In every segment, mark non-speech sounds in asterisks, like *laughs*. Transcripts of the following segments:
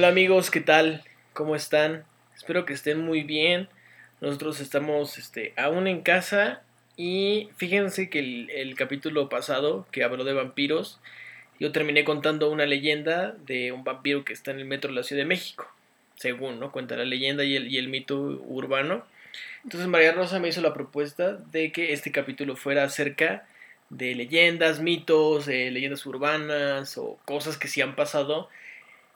Hola amigos, ¿qué tal? ¿Cómo están? Espero que estén muy bien. Nosotros estamos este, aún en casa y fíjense que el, capítulo pasado que habló de vampiros, yo terminé contando una leyenda de un vampiro que está en el metro de la Ciudad de México, según ¿no? cuenta la leyenda y el, y el mito urbano. Entonces María Rosa me hizo la propuesta de que este capítulo fuera acerca de leyendas, mitos, leyendas urbanas o cosas que sí han pasado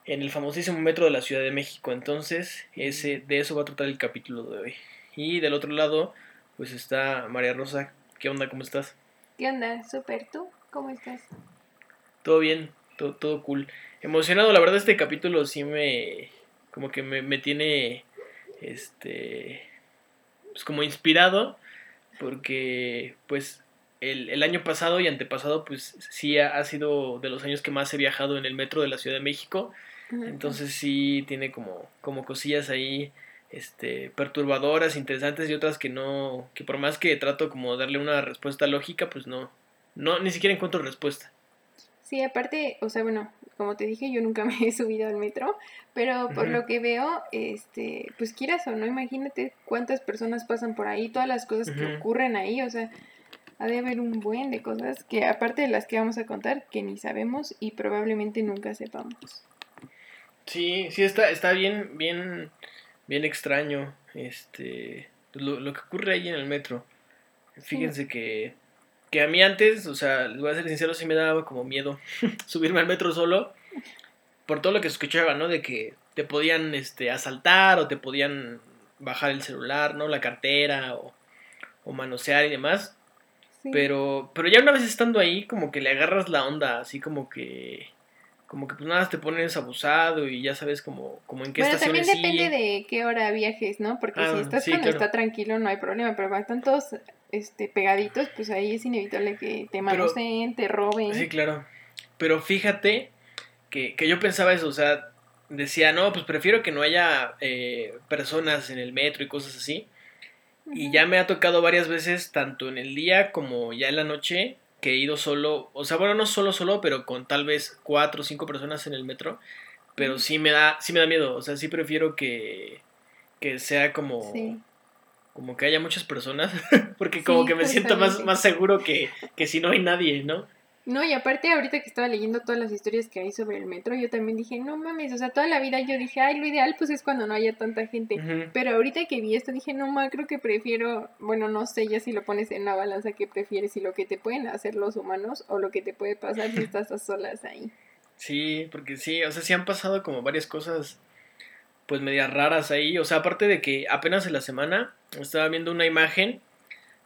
en el famosísimo metro de la Ciudad de México. Entonces, ese, de eso va a tratar el capítulo de hoy. Y del otro lado, pues está María Rosa. ¿Qué onda? ¿Cómo estás? ¿Qué onda? Súper. ¿Tú? ¿Cómo estás? Todo bien, todo, todo cool. Emocionado, la verdad este capítulo sí me... como que me, me tiene... este... pues como inspirado. Porque pues el, el, año pasado y antepasado, pues sí ha, ha, sido de los años que más he viajado en el metro de la Ciudad de México. Entonces sí tiene como, como cosillas ahí este, perturbadoras, interesantes y otras que no, que por más que trato como darle una respuesta lógica, pues no, no, ni siquiera encuentro respuesta. Sí, aparte, o sea, bueno, como te dije, yo nunca *laughs* me he subido al metro, pero por uh -huh. lo que veo, este, pues quieras o no, imagínate cuántas personas pasan por ahí, todas las cosas uh -huh. que ocurren ahí, o sea, ha de haber un buen de cosas que aparte de las que vamos a contar, que ni sabemos y probablemente nunca sepamos. Sí, sí, está, está bien, bien, bien extraño este lo, lo que ocurre ahí en el metro. Fíjense sí. que, que a mí antes, o sea, les voy a ser sincero, sí me daba como miedo *laughs* subirme al metro solo por todo lo que escuchaba, ¿no? De que te podían este, asaltar o te podían bajar el celular, ¿no? La cartera o, o manosear y demás. Sí. Pero, pero ya una vez estando ahí, como que le agarras la onda, así como que como que pues nada te pones abusado y ya sabes como, como en qué bueno, estaciones también depende sigue. de qué hora viajes, ¿no? Porque ah, si estás sí, cuando claro. está tranquilo no hay problema, pero cuando están todos este, pegaditos, pues ahí es inevitable que te manoseen, te roben. Sí, claro. Pero fíjate que, que yo pensaba eso, o sea, decía, no, pues prefiero que no haya eh, personas en el metro y cosas así. Uh -huh. Y ya me ha tocado varias veces, tanto en el día como ya en la noche, que he ido solo, o sea, bueno, no solo, solo, pero con tal vez cuatro o cinco personas en el metro, pero sí me da, sí me da miedo, o sea, sí prefiero que, que sea como, sí. como que haya muchas personas, *laughs* porque como sí, que me siento más, más seguro que, que si no hay nadie, ¿no? No, y aparte ahorita que estaba leyendo todas las historias que hay sobre el metro, yo también dije, no mames, o sea, toda la vida yo dije, ay, lo ideal pues es cuando no haya tanta gente. Uh -huh. Pero ahorita que vi esto dije, no, ma, creo que prefiero, bueno, no sé, ya si lo pones en una balanza, ¿qué prefieres? Si lo que te pueden hacer los humanos o lo que te puede pasar si estás a solas ahí. Sí, porque sí, o sea, sí han pasado como varias cosas, pues medias raras ahí. O sea, aparte de que apenas en la semana estaba viendo una imagen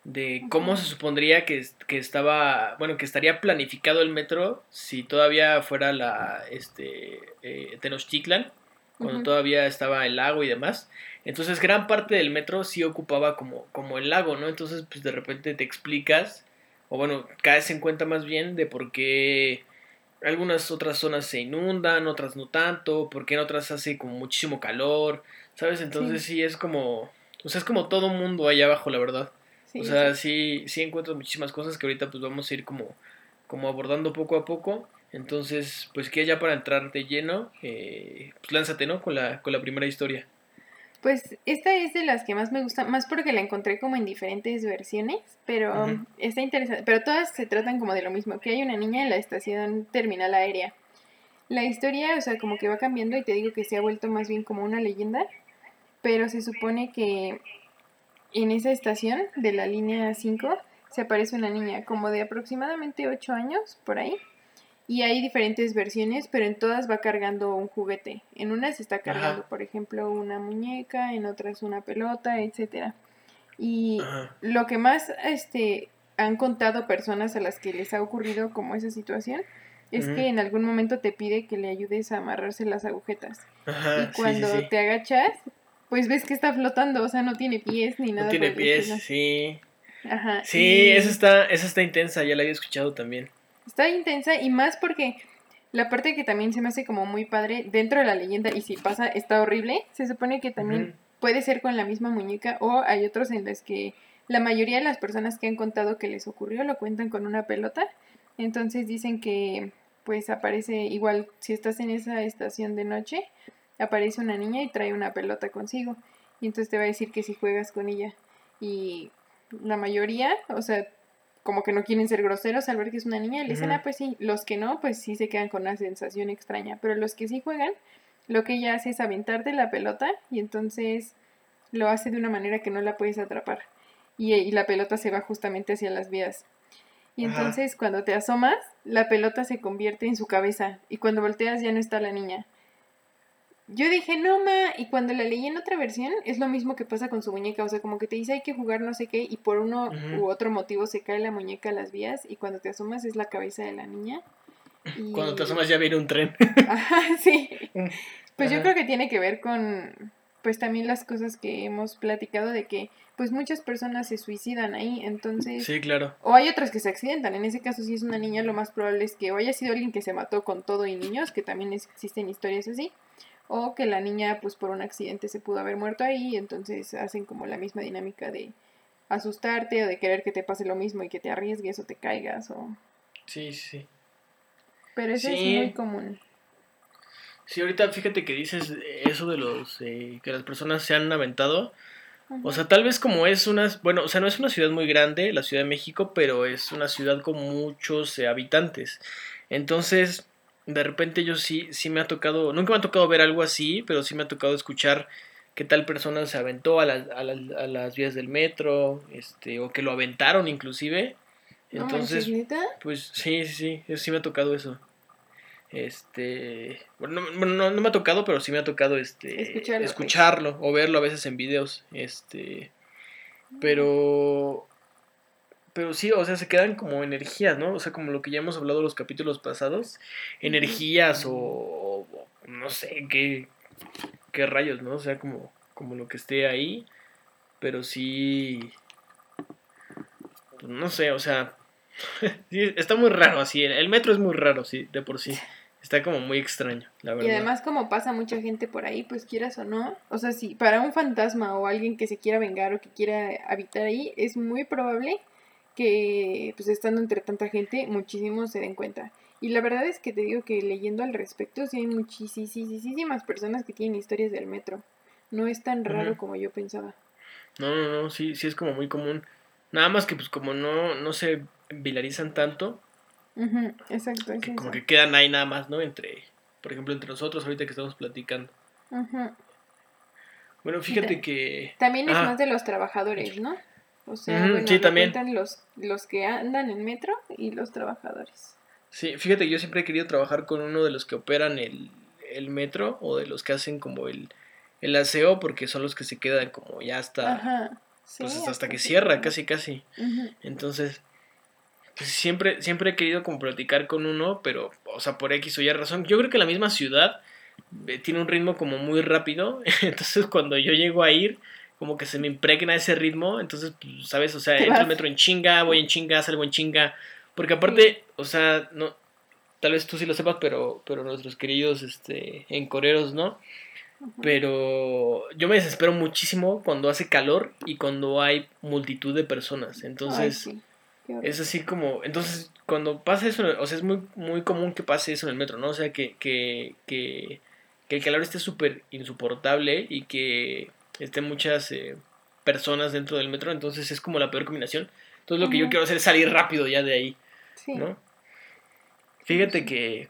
de cómo se supondría que, que, estaba, bueno, que estaría planificado el metro si todavía fuera la, este, eh, Tenochtitlan, cuando uh -huh. todavía estaba el lago y demás. Entonces gran parte del metro sí ocupaba como, como el lago, ¿no? Entonces pues de repente te explicas, o bueno, caes en cuenta más bien de por qué algunas otras zonas se inundan, otras no tanto, porque en otras hace como muchísimo calor, ¿sabes? Entonces sí, sí es como, o sea, es como todo mundo allá abajo, la verdad. Sí, o sea, sí. sí, sí encuentro muchísimas cosas que ahorita pues vamos a ir como, como abordando poco a poco. Entonces, pues que ya para entrar de lleno, eh, pues lánzate, ¿no? Con la, con la primera historia. Pues esta es de las que más me gusta, más porque la encontré como en diferentes versiones, pero uh -huh. está interesante. Pero todas se tratan como de lo mismo, que hay una niña en la estación terminal aérea. La historia, o sea, como que va cambiando y te digo que se ha vuelto más bien como una leyenda, pero se supone que en esa estación de la línea 5 se aparece una niña como de aproximadamente 8 años, por ahí. Y hay diferentes versiones, pero en todas va cargando un juguete. En unas está cargando, Ajá. por ejemplo, una muñeca, en otras una pelota, etcétera. Y Ajá. lo que más este, han contado personas a las que les ha ocurrido como esa situación es uh -huh. que en algún momento te pide que le ayudes a amarrarse las agujetas. Ajá, y cuando sí, sí, sí. te agachas, pues ves que está flotando, o sea, no tiene pies ni nada. No tiene pies, sí. Ajá. Sí, y... esa está, esa está intensa, ya la había escuchado también. Está intensa y más porque la parte que también se me hace como muy padre dentro de la leyenda y si pasa está horrible, se supone que también uh -huh. puede ser con la misma muñeca o hay otros en los que la mayoría de las personas que han contado que les ocurrió lo cuentan con una pelota. Entonces dicen que pues aparece igual si estás en esa estación de noche, aparece una niña y trae una pelota consigo. Y entonces te va a decir que si juegas con ella. Y la mayoría, o sea, como que no quieren ser groseros al ver que es una niña, le dicen, ah, pues sí, los que no, pues sí se quedan con una sensación extraña, pero los que sí juegan, lo que ella hace es aventarte la pelota y entonces lo hace de una manera que no la puedes atrapar. Y, la pelota se va justamente hacia las vías. Y entonces cuando te asomas, la pelota se convierte en su cabeza y cuando volteas ya no está la niña. Yo dije, no, ma, y cuando la leí en otra versión, es lo mismo que pasa con su muñeca, o sea, como que te dice hay que jugar no sé qué, y por uno u otro motivo se cae la muñeca a las vías, y cuando te asomas es la cabeza de la niña. Cuando te asomas ya viene un tren. *laughs* Ajá, sí. Mm. Pues yo creo que tiene que ver con, pues también las cosas que hemos platicado de que, pues muchas personas se suicidan ahí, entonces... Sí, claro. O hay otras que se accidentan, en ese caso si es una niña, lo más probable es que o haya sido alguien que se mató con todo y niños, que también existen historias así, o que la niña pues por un accidente se pudo haber muerto ahí, entonces hacen como la misma dinámica de asustarte o de querer que te pase lo mismo y que te arriesgues o te caigas o... Sí, sí. Pero eso es muy común. Sí, ahorita fíjate que dices eso de los eh, que las personas se han aventado. O sea, tal vez como es una, bueno, o sea, no es una ciudad muy grande, la Ciudad de México, pero es una ciudad con muchos eh, habitantes. Entonces, de repente yo sí, sí me ha tocado, nunca me ha tocado ver algo así, pero sí me ha tocado escuchar que tal persona se aventó a, las, a, las, a las vías del metro, este, o que lo aventaron inclusive. Entonces, pues sí, sí, sí, sí me ha tocado eso. Este, bueno, no, no, me ha tocado, pero sí me ha tocado este escucharlo, escucharlo o verlo a veces en videos, este, pero pero sí, o sea, se quedan como energías, ¿no? O sea, como lo que ya hemos hablado en los capítulos pasados, energías o, no sé, qué, qué rayos, ¿no? O sea, como, como lo que esté ahí, pero sí, pues no sé, o sea, *laughs* está muy raro así, el metro es muy raro, sí, de por sí. Está como muy extraño, la verdad. Y además como pasa mucha gente por ahí, pues quieras o no, o sea, si para un fantasma o alguien que se quiera vengar o que quiera habitar ahí, es muy probable que pues estando entre tanta gente muchísimos se den cuenta. Y la verdad es que te digo que leyendo al respecto sí hay muchísimas personas que tienen historias del metro. No es tan raro como yo pensaba. No, no, no, sí, sí es como muy común. Nada más que pues como no, no se vilarizan tanto. exacto. como que quedan ahí nada más, ¿no? Entre, por ejemplo, entre nosotros ahorita que estamos platicando. Bueno, fíjate que... También es más de los trabajadores, ¿no? O sea, sí, también. Los, los que andan en metro y los trabajadores. Sí, fíjate, yo siempre he querido trabajar con uno de los que operan el, el metro o de los que hacen como el, el aseo porque son los que se quedan como ya hasta... pues hasta, que cierra, casi, casi. Entonces, pues siempre, siempre he querido como platicar con uno, pero, o sea, por X o Y razón. Yo creo que la misma ciudad eh, tiene un ritmo como muy rápido. *laughs* Entonces, cuando yo llego a ir, como que se me impregna ese ritmo, entonces, pues, ¿sabes? O sea, entro al metro en chinga, voy en chinga, salgo en chinga, porque aparte, o sea, no, tal vez tú sí lo sepas, pero, pero nuestros queridos, este, encoreros, ¿no? Pero yo me desespero muchísimo cuando hace calor y cuando hay multitud de personas, entonces... es así como, entonces cuando pasa eso, o sea, es muy, muy común que pase eso en el metro, ¿no? O sea, que, que, que, que el calor esté súper insoportable y que estén muchas eh, personas dentro del metro, entonces es como la peor combinación. Entonces lo que yo quiero hacer es salir rápido ya de ahí, ¿no? Fíjate que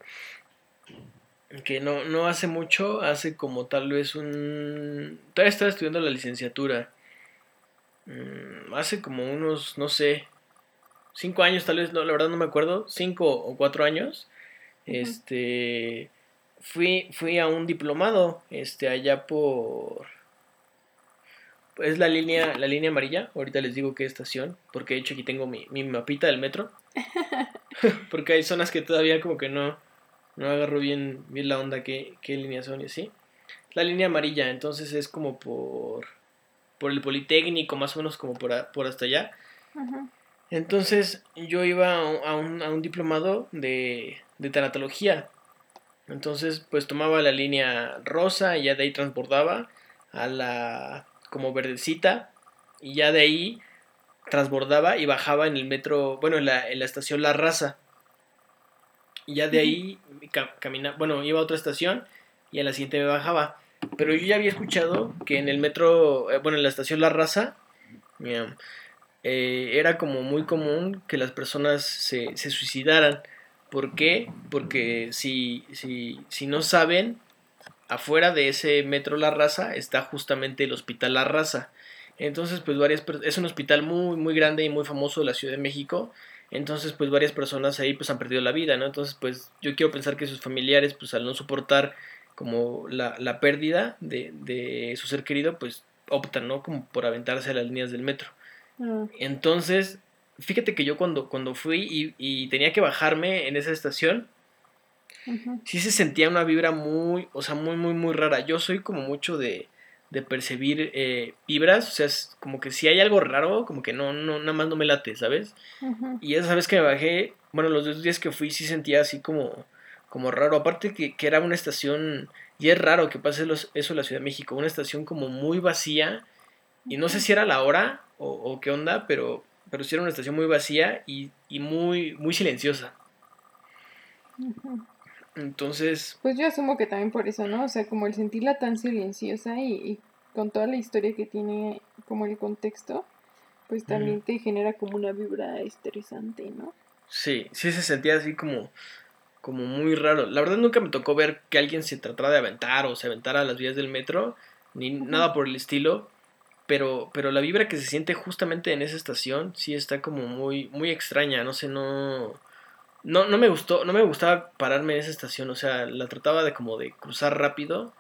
que no, no hace mucho, hace como tal vez un... Todavía estaba estudiando la licenciatura. Mm, hace como unos, no sé, cinco años tal vez, no, la verdad no me acuerdo, cinco o cuatro años. Este, fui, fui a un diplomado, este, allá por es la línea, la línea amarilla. Ahorita les digo qué estación, porque de hecho aquí tengo mi, mi mapita del metro. *laughs* porque hay zonas que todavía como que no, no agarro bien, bien la onda qué, qué línea son y así. La línea amarilla, entonces es como por, por el Politécnico, más o menos como por, por hasta allá. Entonces yo iba a un, a un, diplomado de, de tanatología. Entonces pues tomaba la línea rosa y ya de ahí transbordaba a la como verdecita y ya de ahí transbordaba y bajaba en el metro, bueno, en la, en la estación La Raza. Y ya de ahí caminaba, bueno, iba a otra estación y a la siguiente me bajaba. Pero yo ya había escuchado que en el metro, eh, bueno, en la estación La Raza, eh, era como muy común que las personas se, se suicidaran. ¿Por qué? Porque si, si, si no saben, afuera de ese metro La Raza está justamente el Hospital La Raza. Entonces, pues varias es un hospital muy muy grande y muy famoso de la Ciudad de México. Entonces, pues varias personas ahí pues han perdido la vida, ¿no? Entonces, pues yo quiero pensar que sus familiares, pues al no soportar como la, la pérdida de, de, su ser querido, pues optan, ¿no? Como por aventarse a las líneas del metro. Mm. Entonces, fíjate que yo cuando, cuando fui y, y tenía que bajarme en esa estación, sí se sentía una vibra muy, o sea, muy, muy, muy rara. Yo soy como mucho de, de percibir eh, vibras, o sea, es como que si hay algo raro, como que no, no, nada más no me late, ¿sabes? Y esa vez que me bajé, bueno, los dos días que fui sí sentía así como, como raro, aparte que, que era una estación, y es raro que pase eso en la Ciudad de México, una estación como muy vacía, y no sé si era la hora o, o qué onda, pero, pero sí era una estación muy vacía y, y muy, muy silenciosa. Entonces... Pues yo asumo que también por eso, ¿no? O sea, como el sentirla tan silenciosa y, con toda la historia que tiene como el contexto, pues también te genera como una vibra estresante, ¿no? Sí, sí se sentía así como, como muy raro. La verdad nunca me tocó ver que alguien se tratara de aventar o se aventara a las vías del metro, ni nada por el estilo. Pero, pero la vibra que se siente justamente en esa estación sí está como muy, muy extraña, no sé, no no, no me gustó, no me gustaba pararme en esa estación, o sea, la trataba de como de cruzar rápido.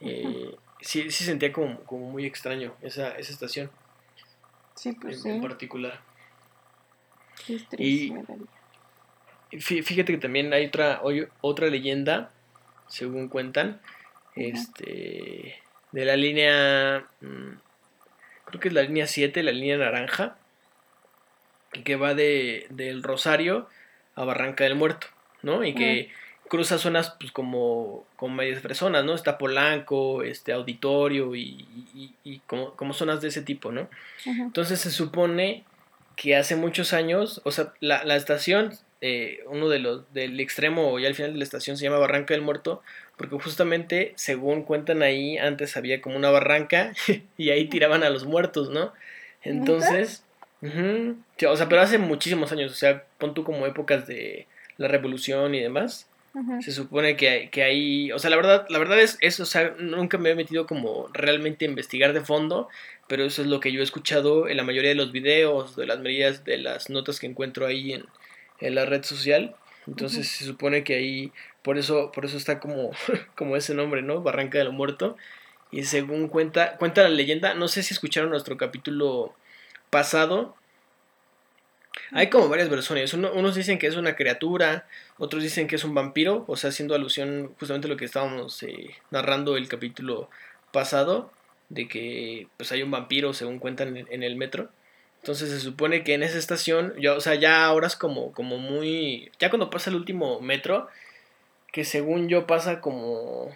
Eh, sí, sí sentía como, como muy extraño esa, esa estación. Sí, pues en, sí. en particular. y fíjate que también hay otra, otra leyenda, según cuentan, este de la línea, mm, creo que es la línea 7, la línea naranja, que va de, del Rosario a Barranca del Muerto, ¿no? Y que cruza zonas pues como, como medias personas, ¿no? Está Polanco, este Auditorio y, y, como, como, zonas de ese tipo, ¿no? Entonces se supone que hace muchos años, o sea, la, la estación, eh, uno de los del extremo y al final de la estación se llama Barranca del Muerto, porque justamente, según cuentan ahí, antes había como una barranca *laughs* y ahí tiraban a los muertos, ¿no? Entonces, o sea, pero hace muchísimos años, o sea, pon tú como épocas de la revolución y demás. Se supone que, que ahí, o sea, la verdad, la verdad es eso, o sea, nunca me he metido como realmente a investigar de fondo, pero eso es lo que yo he escuchado en la mayoría de los videos, de las medidas, de las notas que encuentro ahí en, en la red social. Entonces se supone que ahí, por eso, por eso está como, *laughs* como ese nombre, ¿no? Barranca de lo Muerto. Y según cuenta, cuenta la leyenda, no sé si escucharon nuestro capítulo pasado, hay como varias versiones. unos dicen que es una criatura, otros dicen que es un vampiro, o sea, haciendo alusión justamente a lo que estábamos eh, narrando el capítulo pasado, de que pues hay un vampiro, según cuentan en, el metro. Entonces se supone que en esa estación, ya, o sea, ya ahora es como, como muy... Ya cuando pasa el último metro, que según yo pasa como...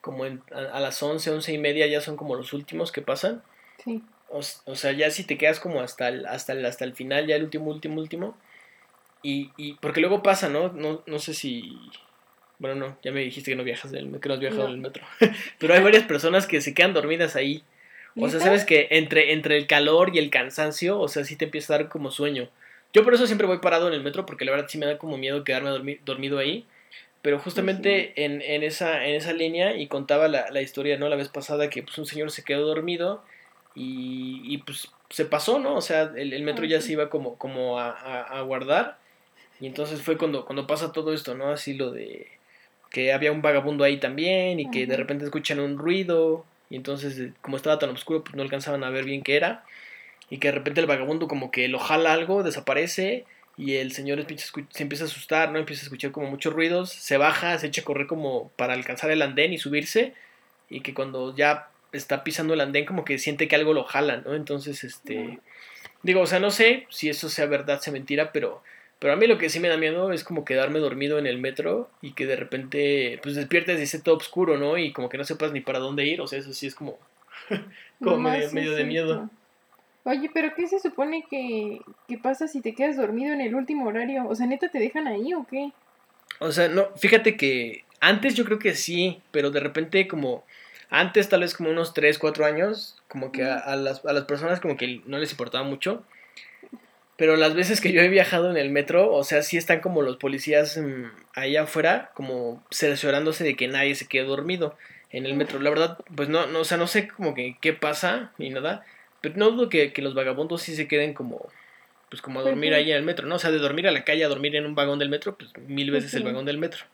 Como a, a, las 11, 11 y media ya son como los últimos que pasan. Sí. O, sea, ya si te quedas como hasta el, hasta el, hasta el final, ya el último, último, último. Y, y porque luego pasa, ¿no? ¿no? No sé si... Bueno, no, ya me dijiste que no viajas del, que no has viajado en el metro. *laughs* Pero hay varias personas que se quedan dormidas ahí. O sea, sabes que entre, entre el calor y el cansancio, o sea, sí te empieza a dar como sueño. Yo por eso siempre voy parado en el metro, porque la verdad sí me da como miedo quedarme dormido ahí. Pero justamente en, en, esa, en esa línea, y contaba la, la, historia, ¿no? La vez pasada que pues, un señor se quedó dormido y, y pues se pasó, ¿no? O sea, el, metro ya se iba como, como a, a, guardar. Y entonces fue cuando, cuando pasa todo esto, ¿no? Así lo de que había un vagabundo ahí también y que de repente escuchan un ruido y entonces eh, como estaba tan oscuro pues no alcanzaban a ver bien qué era y que de repente el vagabundo como que lo jala algo, desaparece y el señor se empieza a asustar, ¿no? Empieza a escuchar como muchos ruidos, se baja, se echa a correr como para alcanzar el andén y subirse y que cuando ya está pisando el andén como que siente que algo lo jala, ¿no? Entonces, este, digo, o sea, no sé si eso sea verdad, sea mentira, pero, pero a mí lo que sí me da miedo es como quedarme dormido en el metro y que de repente, pues despiertes y esté todo oscuro, ¿no? Y como que no sepas ni para dónde ir, o sea, eso sí es como, *laughs* como medio, de miedo. Oye, pero ¿qué se supone que, que pasa si te quedas dormido en el último horario? O sea, neta, ¿te dejan ahí o qué? O sea, no, fíjate que Antes yo creo que sí, pero de repente como antes tal vez como unos 3, 4 años, como que a, las, a las personas como que no les importaba mucho. Pero las veces que yo he viajado en el metro, o sea, sí están como los policías mm, ahí afuera, como cerciorándose de que nadie se quede dormido en el metro. La verdad, pues no, no o sea, no sé como que qué pasa ni nada, pero no dudo que, que los vagabundos sí se queden como, pues como a dormir ahí en el metro, ¿no? O sea, de dormir a la calle a dormir en un vagón del metro, pues mil veces el vagón del metro,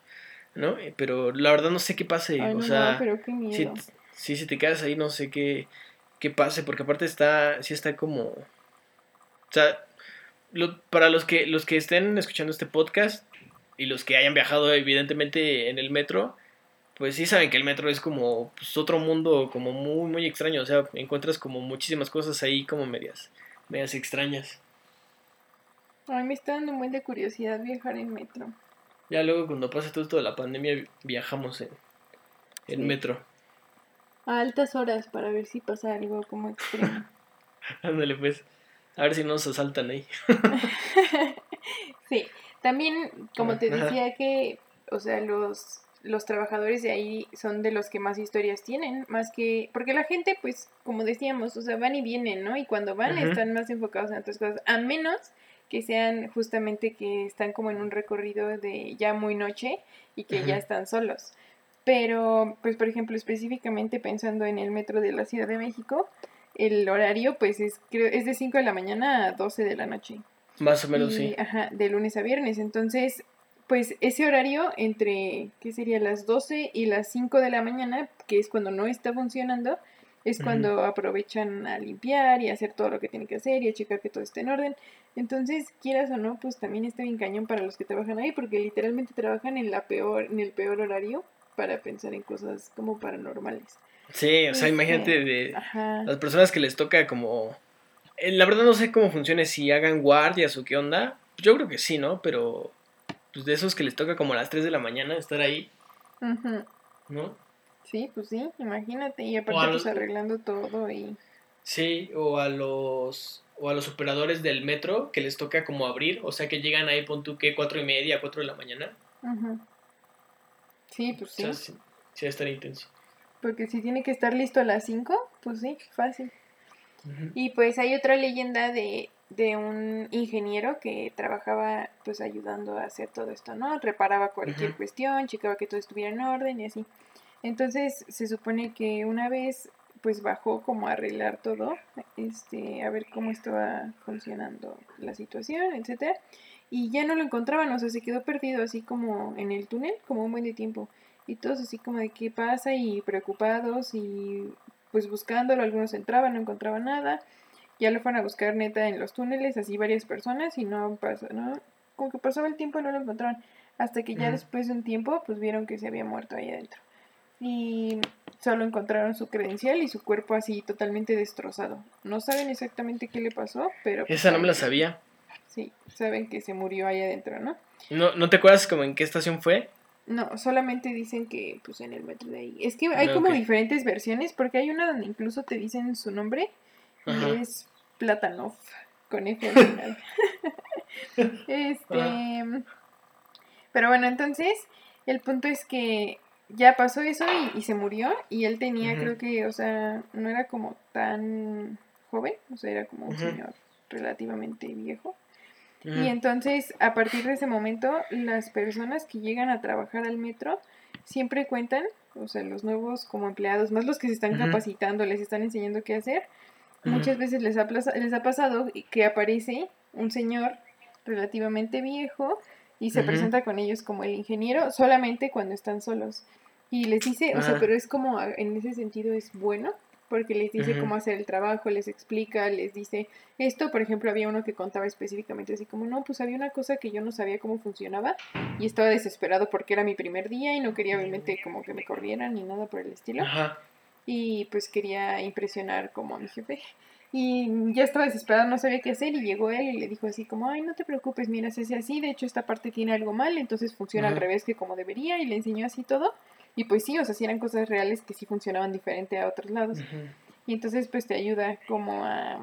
¿no? Pero la verdad no sé qué pase, o sea, Si, si, si te quedas ahí no sé qué, qué pase, porque aparte está, sí está como, o sea, para los que, los que estén escuchando este podcast y los que hayan viajado evidentemente en el metro, pues sí saben que el metro es como pues, otro mundo como muy, muy extraño. O sea, encuentras como muchísimas cosas ahí como medias, medias extrañas. A mí me está dando muy de curiosidad viajar en metro. Ya luego cuando pase todo esto de la pandemia viajamos en, en metro. A altas horas para ver si pasa algo como extremo. *laughs* Ándale pues. A ver si no nos asaltan ahí. *laughs* sí, también, como te decía que, o sea, los, los trabajadores de ahí son de los que más historias tienen, más que, porque la gente, pues, como decíamos, o sea, van y vienen, ¿no? Y cuando van están más enfocados en otras cosas, a menos que sean justamente que están como en un recorrido de ya muy noche y que ya están solos. Pero, pues, por ejemplo, específicamente pensando en el metro de la Ciudad de México, el horario pues es, creo, es de 5 de la mañana a 12 de la noche. Más o menos, sí. Ajá, de lunes a viernes. Entonces, pues ese horario entre, ¿qué sería? Las 12 y las 5 de la mañana, que es cuando no está funcionando, es cuando aprovechan a limpiar y hacer todo lo que tienen que hacer y a checar que todo esté en orden. Entonces, quieras o no, pues también está bien cañón para los que trabajan ahí, porque literalmente trabajan en la peor, en el peor horario para pensar en cosas como paranormales. Sí, o sea, imagínate de las personas que les toca como... Eh, la verdad no sé cómo funcione, si hagan guardias o qué onda. Yo creo que sí, ¿no? Pero pues de esos que les toca como a las 3 de la mañana estar ahí. ¿No? Sí, pues sí, imagínate. Y aparte pues arreglando todo y... Sí, o a los o a los operadores del metro que les toca como abrir, o sea que llegan ahí, pon tú que cuatro y media, cuatro de la mañana. Sí, pues sí. sí, sí va a estar intenso. Porque si tiene que estar listo a las 5, pues sí, fácil. Y pues hay otra leyenda de, de un ingeniero que trabajaba pues ayudando a hacer todo esto, ¿no? Reparaba cualquier cuestión, checaba que todo estuviera en orden y así. Entonces se supone que una vez pues bajó como a arreglar todo, este, a ver cómo estaba funcionando la situación, etcétera, y ya no lo encontraban, o sea, se quedó perdido así como en el túnel, como un buen de tiempo y todos así como de qué pasa y preocupados y pues buscándolo, algunos entraban, no encontraban nada, ya lo fueron a buscar neta en los túneles, así varias personas y no pasó, ¿no? Como que pasaba el tiempo y no lo encontraron, hasta que ya después de un tiempo pues vieron que se había muerto ahí adentro. Y solo encontraron su credencial y su cuerpo así totalmente destrozado. No saben exactamente qué le pasó, pero... Esa no me la sabía. Sí, saben que se murió ahí adentro, ¿no? ¿No, ¿no te acuerdas como en qué estación fue? No, solamente dicen que pues en el metro de ahí. Es que hay como diferentes versiones, porque hay una donde incluso te dicen su nombre y es Platanov con F al final. *laughs* *laughs* este pero bueno, entonces el punto es que ya pasó eso y, se murió y él tenía creo que, o sea, no era como tan joven, o sea, era como un señor relativamente viejo. Y entonces, a partir de ese momento, las personas que llegan a trabajar al metro siempre cuentan, o sea, los nuevos como empleados, más los que se están capacitando, les están enseñando qué hacer, muchas veces les ha, les ha pasado que aparece un señor relativamente viejo y se presenta con ellos como el ingeniero solamente cuando están solos. Y les dice, o sea, pero es como, en ese sentido es bueno, porque les dice cómo hacer el trabajo, les explica, les dice esto, por ejemplo, había uno que contaba específicamente así como, no, pues había una cosa que yo no sabía cómo funcionaba y estaba desesperado porque era mi primer día y no quería obviamente como que me corrieran ni nada por el estilo. Y pues quería impresionar como a mi jefe. Y ya estaba desesperado, no sabía qué hacer y llegó él y le dijo así como, ay, no te preocupes, mira, se hace así, de hecho esta parte tiene algo mal, entonces funciona al revés que como debería y le enseñó así todo. Y pues sí, o sea, sí eran cosas reales que sí funcionaban diferente a otros lados. Y entonces pues te ayuda como a,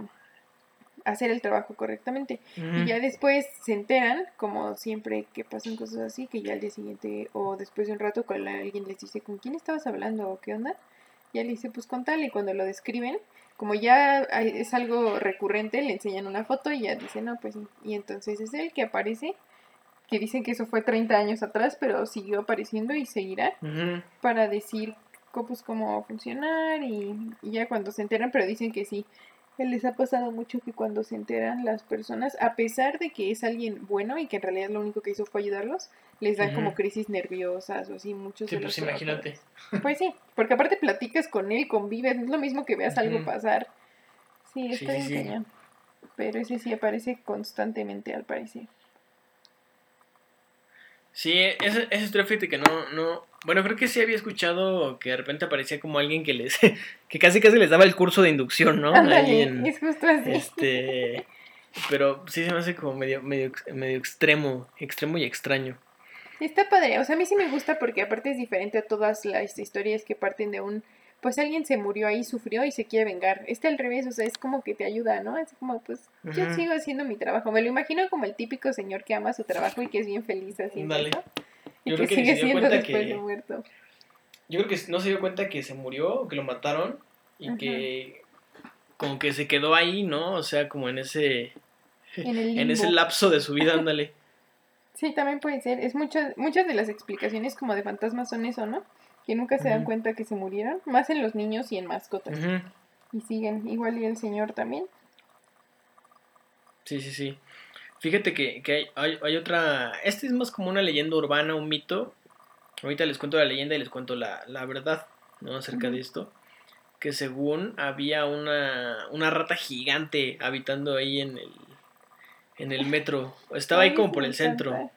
hacer el trabajo correctamente. Y ya después se enteran, como siempre que pasan cosas así, que ya al día siguiente o después de un rato cuando alguien les dice, ¿con quién estabas hablando o qué onda? Ya le dice, pues con tal, y cuando lo describen, como ya es algo recurrente, le enseñan una foto y ya dice, no, pues Y entonces es él que aparece, que dicen que eso fue 30 años atrás, pero siguió apareciendo y seguirá, para decir pues cómo va a funcionar y, y ya cuando se enteran, pero dicen que sí, les ha pasado mucho que cuando se enteran las personas, a pesar de que es alguien bueno y que en realidad lo único que hizo fue ayudarlos, les dan como crisis nerviosas o así, muchos. Sí, pues imagínate. *laughs* Pues sí, porque aparte platicas con él, convives, no es lo mismo que veas algo pasar. Sí, está bien Pero ese sí aparece constantemente al parecer. Sí, ese, ese fíjate que no, no, bueno, creo que sí había escuchado que de repente aparecía como alguien que les, *laughs* que casi casi les daba el curso de inducción, ¿no? es justo así. Este, pero sí se me hace como medio, medio, medio extremo, extremo y extraño. Está padre, o sea, a mí sí me gusta porque aparte es diferente a todas las historias que parten de un pues alguien se murió ahí, sufrió y se quiere vengar. Este al revés, o sea, es como que te ayuda, ¿no? Es como, pues, yo sigo haciendo mi trabajo. Me lo imagino como el típico señor que ama su trabajo y que es bien feliz haciendo Dale. Y que, sigue siendo después de muerto. Yo creo que no se dio cuenta que se murió, que lo mataron y que como que se quedó ahí, ¿no? O sea, como en ese en, ese lapso de su vida, ándale. *laughs* Sí, también puede ser. Es muchas muchas de las explicaciones como de fantasmas son eso, ¿no? Que nunca se dan cuenta que se murieron, más en los niños y en mascotas. Y siguen, igual y el señor también. Sí, sí, sí. Fíjate que, hay, hay, otra, este es más como una leyenda urbana, un mito. Ahorita les cuento la leyenda y les cuento la, verdad, ¿no? Acerca de esto. Que según había una, una rata gigante habitando ahí en el, en el metro. Estaba ahí como por el centro.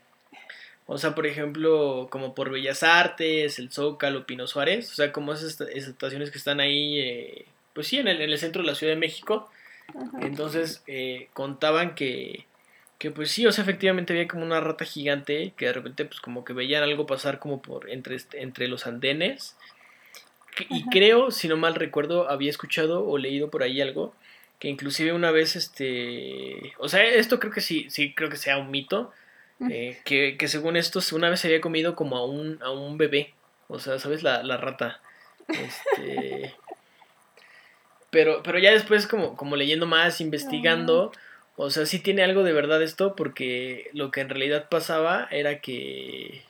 O sea, por ejemplo, como por Bellas Artes, el Zócalo, Pino Suárez, o sea, como esas estaciones que están ahí, eh, pues sí, en el, en el, centro de la Ciudad de México. Entonces, eh, contaban que, que, pues sí, o sea, efectivamente había como una rata gigante que de repente, pues como que veían algo pasar como por entre, entre los andenes. Y creo, si no mal recuerdo, había escuchado o leído por ahí algo, que inclusive una vez, este, o sea, esto creo que sí, sí, creo que sea un mito, eh, que, que, según esto una vez se había comido como a un, a un bebé. O sea, ¿sabes? La, la rata. Este... *laughs* pero, pero ya después como, como leyendo más, investigando, o sea, sí tiene algo de verdad esto porque lo que en realidad pasaba era que...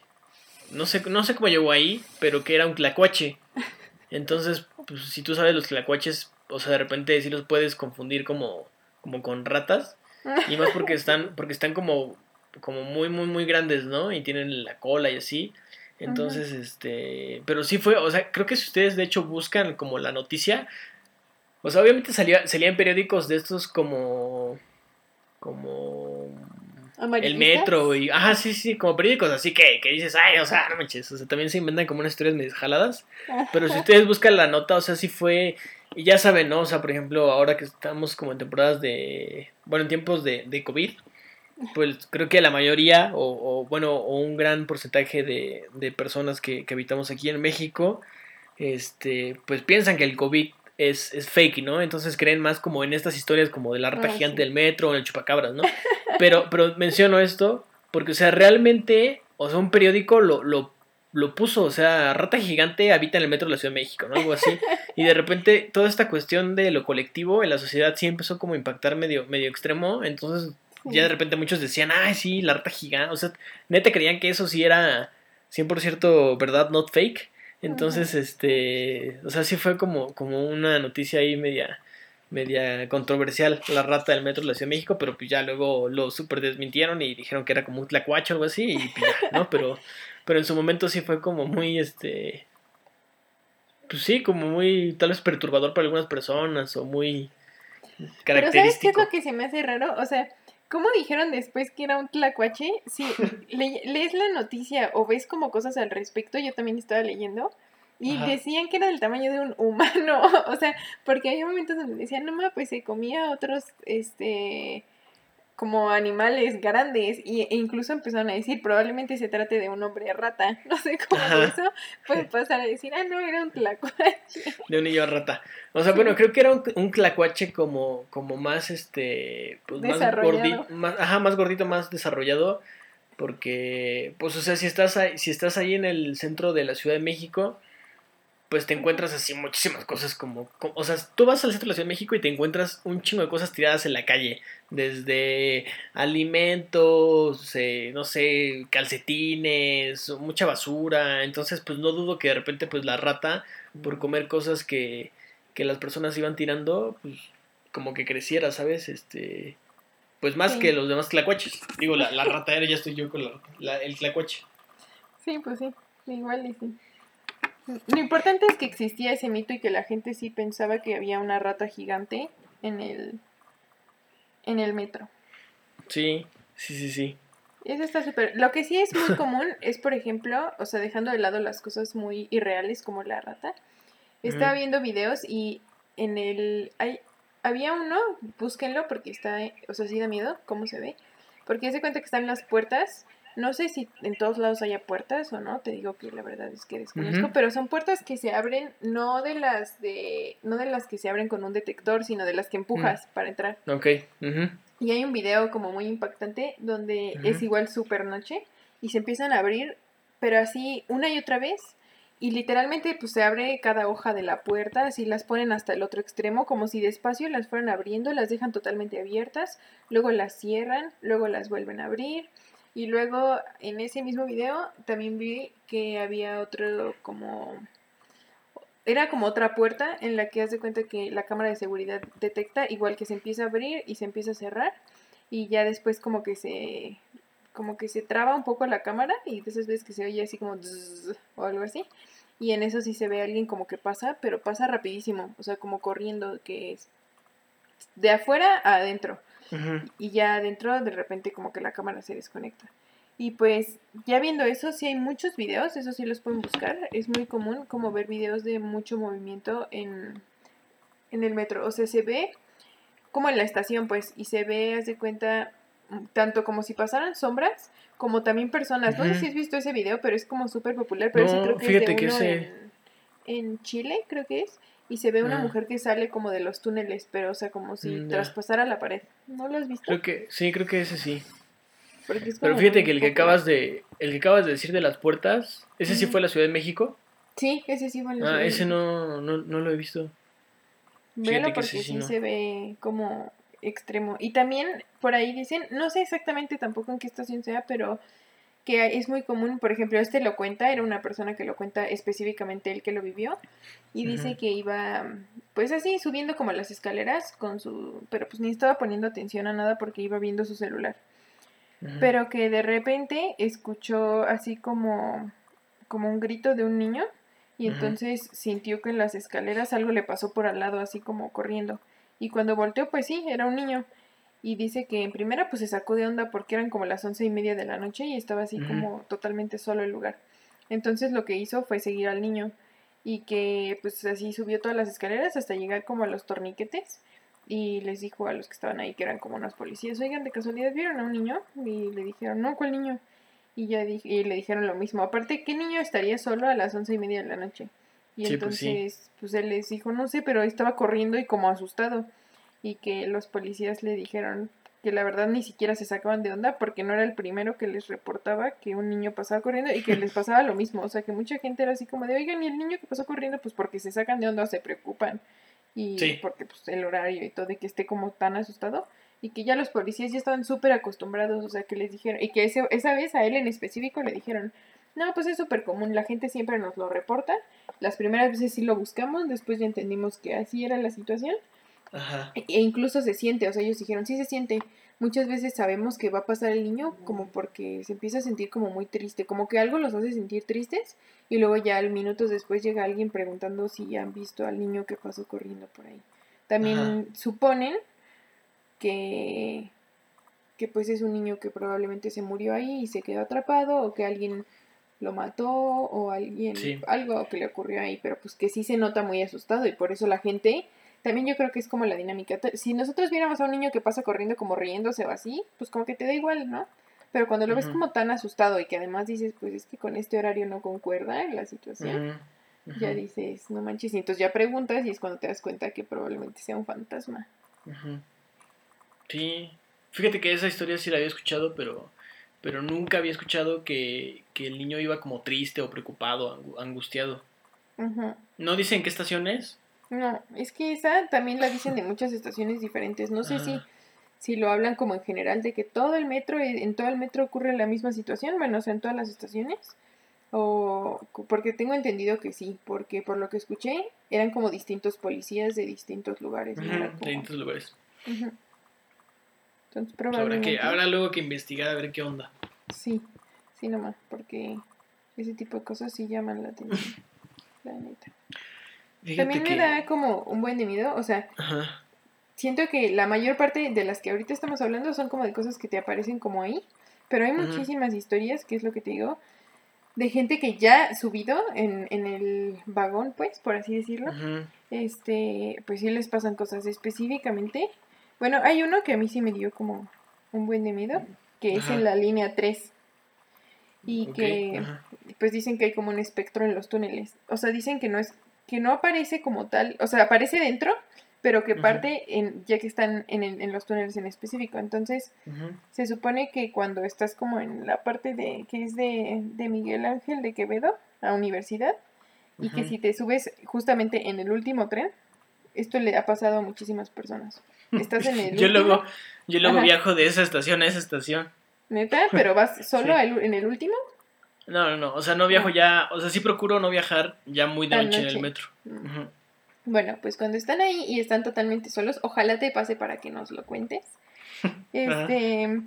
No sé, no sé cómo llegó ahí, pero que era un tlacuache. Entonces, pues si tú sabes los tlacuaches, o sea, de repente sí los puedes confundir como, como con ratas. Y más porque están, porque están como como muy, muy, muy grandes, ¿no? Y tienen la cola y así. Entonces, este, pero sí fue, o sea, creo que si ustedes de hecho buscan como la noticia, o sea, obviamente salía, salían periódicos de estos como, como el metro y, ajá, sí, sí, como periódicos así que, que dices, ay, o sea, no manches, o sea, también se inventan como unas historias medio jaladas, pero si ustedes buscan la nota, o sea, sí fue, y ya saben, ¿no? O sea, por ejemplo, ahora que estamos como en temporadas de, bueno, en tiempos de, de COVID, pues creo que la mayoría, o, bueno, o un gran porcentaje de, de personas que, que, habitamos aquí en México, este, pues piensan que el COVID es, es, fake, ¿no? Entonces creen más como en estas historias como de la rata ah, gigante del metro o el chupacabras, ¿no? Pero, pero menciono esto porque, o sea, realmente, o sea, un periódico lo, lo, lo puso, o sea, rata gigante habita en el metro de la Ciudad de México, ¿no? Algo así. Y de repente toda esta cuestión de lo colectivo en la sociedad sí empezó como a impactar medio, medio extremo, entonces ya de repente muchos decían, ay, sí, la rata gigante. O sea, neta creían que eso sí era 100% verdad, not fake. Entonces, este, o sea, sí fue como, como una noticia ahí media, media controversial, la rata del metro de la Ciudad de México, pero pues ya luego lo super desmintieron y dijeron que era como un tlacuacho o algo así, y pues ¿no? *laughs* Pero, pero en su momento sí fue como muy, este, pues sí, como muy, tal vez perturbador para algunas personas o muy característico. Pero ¿sabes qué es lo que se me hace raro? O sea, ¿Cómo dijeron después que era un tlacuache? Si *laughs* lees la noticia o ves como cosas al respecto, yo también estaba leyendo, y decían que era del tamaño de un humano, *laughs* o sea, porque hay momentos donde decían, no, pues se comía otros, este, como animales grandes y, e incluso empezaron a decir probablemente se trate de un hombre rata. *laughs* No sé cómo eso puede pasar a decir, ah, no, era un tlacuache. *laughs* De un niño rata. O sea, bueno, creo que era un, un tlacuache como, como más, este, pues más gordito, más, ajá, más gordito, más desarrollado, porque, pues, o sea, si estás ahí, si estás ahí en el centro de la Ciudad de México, pues te encuentras así muchísimas cosas como, o sea, tú vas al centro de la Ciudad de México y te encuentras un chingo de cosas tiradas en la calle, desde alimentos, eh, no sé, calcetines, mucha basura, entonces pues no dudo que de repente pues la rata, por comer cosas que, que las personas iban tirando, pues como que creciera, ¿sabes? Este, pues más que los demás tlacuaches. Digo, la, la rata era, ya estoy yo con la, el tlacuache. Sí, pues sí, igual y sí. Lo importante es que existía ese mito y que la gente sí pensaba que había una rata gigante en el, en el metro. Sí, sí, sí, sí. Eso está súper. Lo que sí es muy común *laughs* es, por ejemplo, o sea, dejando de lado las cosas muy irreales como la rata. Estaba viendo videos y en el. Hay, había uno, búsquenlo porque está. O sea, sí da miedo cómo se ve. Porque se cuenta que están las puertas no sé si en todos lados haya puertas o no, te digo que la verdad es que desconozco, pero son puertas que se abren no de las de no de las que se abren con un detector, sino de las que empujas para entrar. Ok. Y hay un video como muy impactante donde es igual super noche y se empiezan a abrir, pero así una y otra vez y literalmente pues se abre cada hoja de la puerta, así las ponen hasta el otro extremo, como si despacio las fueran abriendo, las dejan totalmente abiertas, luego las cierran, luego las vuelven a abrir y luego en ese mismo video también vi que había otro como... Era como otra puerta en la que hace cuenta que la cámara de seguridad detecta igual que se empieza a abrir y se empieza a cerrar y ya después como que se como que se traba un poco la cámara y entonces ves que se oye así como o algo así y en eso sí se ve alguien como que pasa pero pasa rapidísimo o sea como corriendo que es de afuera a adentro y ya adentro de repente como que la cámara se desconecta. Y pues ya viendo eso, sí hay muchos videos, eso sí los pueden buscar. Es muy común como ver videos de mucho movimiento en, en el metro. O sea, se ve como en la estación, pues, y se ve, haz de cuenta, tanto como si pasaran sombras, como también personas. No sé si has visto ese video, pero es como súper popular. Pero creo que es de uno en, en Chile, creo que es y se ve una ah. mujer que sale como de los túneles, pero o sea, como si mm, traspasara la pared. ¿No lo has visto? Creo que sí, creo que ese sí. Pero fíjate que el que acabas de el que acabas de decir de las puertas, ese sí fue la Ciudad de México. Sí, ese sí fue la ah, Ciudad. Ah, ese no, no, no lo he visto. Véalo porque sí, se ve como extremo. Y también por ahí dicen, no sé exactamente tampoco en qué estación sea, pero que es muy común, por ejemplo, este lo cuenta, era una persona que lo cuenta específicamente él que lo vivió, y dice que iba, pues así, subiendo como las escaleras con su, pero pues ni estaba poniendo atención a nada porque iba viendo su celular. Pero que de repente escuchó así como, como un grito de un niño, y entonces sintió que en las escaleras algo le pasó por al lado, así como corriendo. Y cuando volteó, pues sí, era un niño y dice que en primera pues se sacó de onda porque eran como las once y media de la noche y estaba así como totalmente solo el lugar. Entonces lo que hizo fue seguir al niño y que pues así subió todas las escaleras hasta llegar como a los torniquetes y les dijo a los que estaban ahí que eran como unos policías, oigan, de casualidad vieron a un niño y le dijeron, no, ¿cuál niño? Y ya y le dijeron lo mismo, aparte, ¿qué niño estaría solo a las once y media de la noche? Y pues entonces, pues él les dijo, no sé, pero estaba corriendo y como asustado y que los policías le dijeron que la verdad ni siquiera se sacaban de onda porque no era el primero que les reportaba que un niño pasaba corriendo y que les pasaba lo mismo. O sea, que mucha gente era así como de, oigan, ¿y el niño que pasó corriendo? Pues porque se sacan de onda se preocupan. Y porque pues el horario y todo, de que esté como tan asustado. Y que ya los policías ya estaban súper acostumbrados, o sea, que les dijeron, y que ese, esa vez a él en específico le dijeron, no, pues es súper común, la gente siempre nos lo reporta. Las primeras veces sí lo buscamos, después ya entendimos que así era la situación Ajá. E, e incluso se siente, o sea, ellos dijeron, sí se siente. Muchas veces sabemos que va a pasar el niño como porque se empieza a sentir como muy triste, como que algo los hace sentir tristes y luego ya al minutos después llega alguien preguntando si han visto al niño que pasó corriendo por ahí. También suponen que que pues es un niño que probablemente se murió ahí y se quedó atrapado o que alguien lo mató o alguien algo que le ocurrió ahí, pero pues que sí se nota muy asustado y por eso la gente también yo creo que es como la dinámica. Si nosotros viéramos a un niño que pasa corriendo como riéndose o así, pues como que te da igual, ¿no? Pero cuando lo ves como tan asustado y que además dices, pues es que con este horario no concuerda la situación, ya dices, no manches, y entonces ya preguntas y es cuando te das cuenta que probablemente sea un fantasma. Sí, fíjate que esa historia sí la había escuchado, pero, pero nunca había escuchado que, que el niño iba como triste o preocupado, angustiado. ¿No dicen qué estación es? No, es que esa también la dicen de muchas estaciones diferentes. No sé si, si lo hablan como en general de que todo el metro, eh, en todo el metro ocurre la misma situación, bueno, o sea, en todas las estaciones. O porque tengo entendido que sí, porque por lo que escuché eran como distintos policías de distintos lugares. De distintos lugares. Entonces probablemente... Habrá, luego que investigar a ver qué onda. Sí, sí nomás, porque ese tipo de cosas sí llaman la atención. la neta. También me da como un buen de miedo, o sea, siento que la mayor parte de las que ahorita estamos hablando son como de cosas que te aparecen como ahí, pero hay muchísimas historias, que es lo que te digo, de gente que ya ha subido en, en el vagón, pues, por así decirlo, este, pues sí les pasan cosas específicamente. Bueno, hay uno que a mí sí me dio como un buen de miedo, que es en la línea 3 y que pues dicen que hay como un espectro en los túneles. O sea, dicen que no es que no aparece como tal, o sea, aparece dentro, pero que parte en, ya que están en, en, los túneles en específico. Entonces, se supone que cuando estás como en la parte de que es de, de Miguel Ángel de Quevedo, a universidad, y que si te subes justamente en el último tren, esto le ha pasado a muchísimas personas. Estás en *laughs* el yo luego yo luego viajo de esa estación a esa estación. ¿Neta? ¿Pero vas *laughs* solo en el último? No, no, no. O sea, no viajo ya. O sea, sí procuro no viajar ya muy de noche, en el metro. Mm. Bueno, pues cuando están ahí y están totalmente solos, ojalá te pase para que nos lo cuentes. *laughs* Este.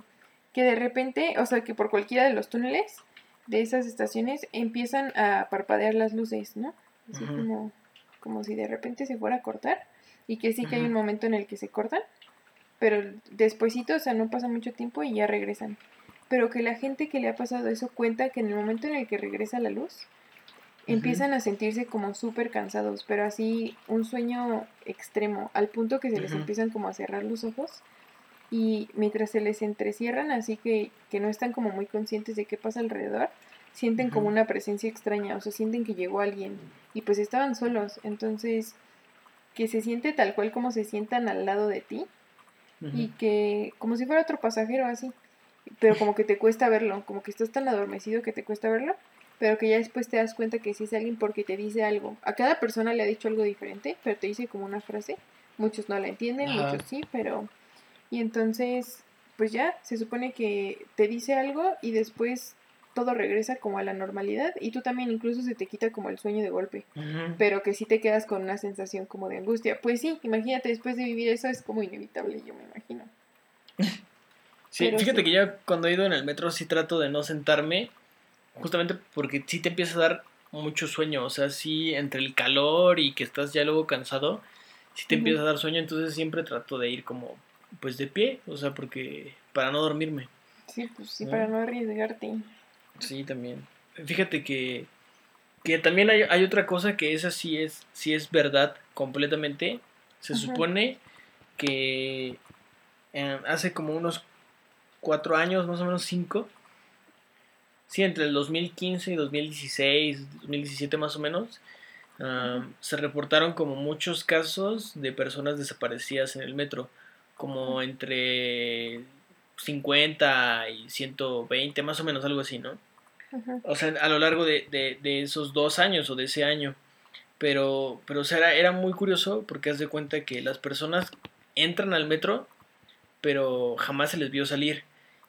que de repente, o sea, que por cualquiera de los túneles de esas estaciones empiezan a parpadear las luces, ¿no? Así como, como si de repente se fuera a cortar. Y que sí que hay un momento en el que se cortan. Pero despuesito, o sea, no pasa mucho tiempo y ya regresan pero que la gente que le ha pasado eso cuenta que en el momento en el que regresa la luz, empiezan a sentirse como súper cansados, pero así un sueño extremo, al punto que se les empiezan como a cerrar los ojos y mientras se les entrecierran, así que, que no están como muy conscientes de qué pasa alrededor, sienten como una presencia extraña, o sea, sienten que llegó alguien y pues estaban solos, entonces que se siente tal cual como se sientan al lado de ti y que como si fuera otro pasajero así pero como que te cuesta verlo, como que estás tan adormecido que te cuesta verlo, pero que ya después te das cuenta que sí es alguien porque te dice algo. A cada persona le ha dicho algo diferente, pero te dice como una frase. Muchos no la entienden, muchos sí, pero... Y entonces, pues ya, se supone que te dice algo y después todo regresa como a la normalidad y tú también incluso se te quita como el sueño de golpe, pero que sí te quedas con una sensación como de angustia. Pues sí, imagínate, después de vivir eso es como inevitable, yo me imagino. *laughs* Sí, fíjate que ya cuando he ido en el metro sí trato de no sentarme, justamente porque sí te empieza a dar mucho sueño, o sea, sí entre el calor y que estás ya luego cansado, sí te empieza a dar sueño, entonces siempre trato de ir como pues de pie, o sea, porque para no dormirme. Sí, pues sí, para no arriesgarte. Sí, también. Fíjate que, que también hay, hay, otra cosa que esa sí es, sí es verdad completamente. Se supone que eh, hace como unos cuatro años, más o menos cinco. Sí, entre el 2015 y 2016, 2017 más o menos, se reportaron como muchos casos de personas desaparecidas en el metro, como entre 50 y 120, más o menos algo así, ¿no? O sea, a lo largo de, de, esos dos años o de ese año. Pero, pero o sea, era, era muy curioso porque haz de cuenta que las personas entran al metro, pero jamás se les vio salir.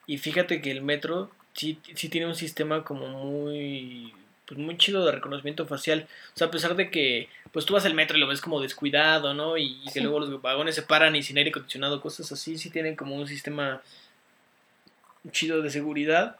Y fíjate que el metro sí, sí tiene un sistema como muy pues muy chido de reconocimiento facial. O sea, a pesar de que pues tú vas al metro y lo ves como descuidado, ¿no? Y, que luego los vagones se paran y sin aire acondicionado, cosas así, sí tienen como un sistema chido de seguridad.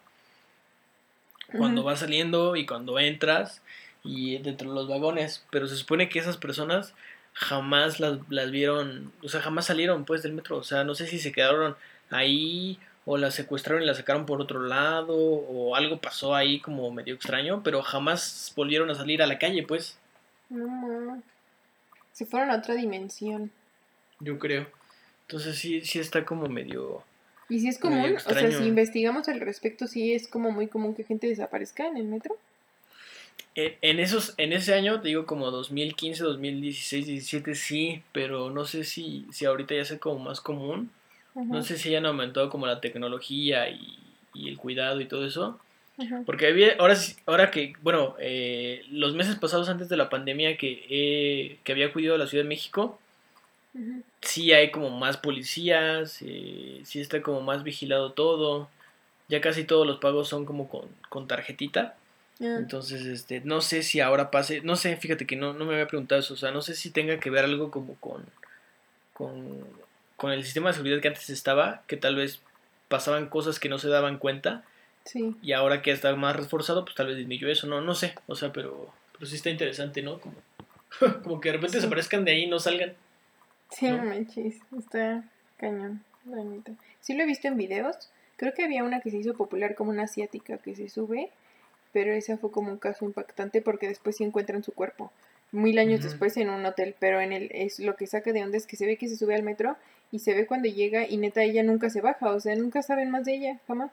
Cuando vas saliendo y cuando entras y dentro de los vagones, pero se supone que esas personas jamás las, las vieron, o sea, jamás salieron pues del metro, o sea, no sé si se quedaron ahí o la secuestraron y la sacaron por otro lado, o algo pasó ahí como medio extraño, pero jamás volvieron a salir a la calle, pues. Se fueron a otra dimensión. Yo creo. Entonces sí, sí está como medio... ¿Y si es común? O sea, si investigamos al respecto, sí es como muy común que gente desaparezca en el metro. En, esos, en ese año, te digo como 2015, 2016, 17, sí, pero no sé si, si ahorita ya sea como más común. No sé si hayan aumentado como la tecnología y, el cuidado y todo eso. Porque había, ahora, ahora que, bueno, eh, los meses pasados antes de la pandemia que, que había cuidado la Ciudad de México, sí hay como más policías, eh, sí está como más vigilado todo. Ya casi todos los pagos son como con, con tarjetita. Ah. Entonces, este, no sé si ahora pase, no sé, fíjate que no, no me había preguntado eso, o sea, no sé si tenga que ver algo como con, con, con el sistema de seguridad que antes estaba, que tal vez pasaban cosas que no se daban cuenta. Sí. Y ahora que está más reforzado, pues tal vez disminuyó eso, no, no sé, o sea, pero, pero sí está interesante, ¿no? Como, *laughs* como que de repente desaparezcan de ahí y no salgan. Sí, ¿no? manches, está cañón, Sí lo he visto en videos, creo que había una que se hizo popular como una asiática que se sube pero ese fue como un caso impactante porque después sí encuentran su cuerpo, mil años después en un hotel, pero en el es lo que saca de onda es que se ve que se sube al metro y se ve cuando llega y neta ella nunca se baja, o sea, nunca saben más de ella, jamás.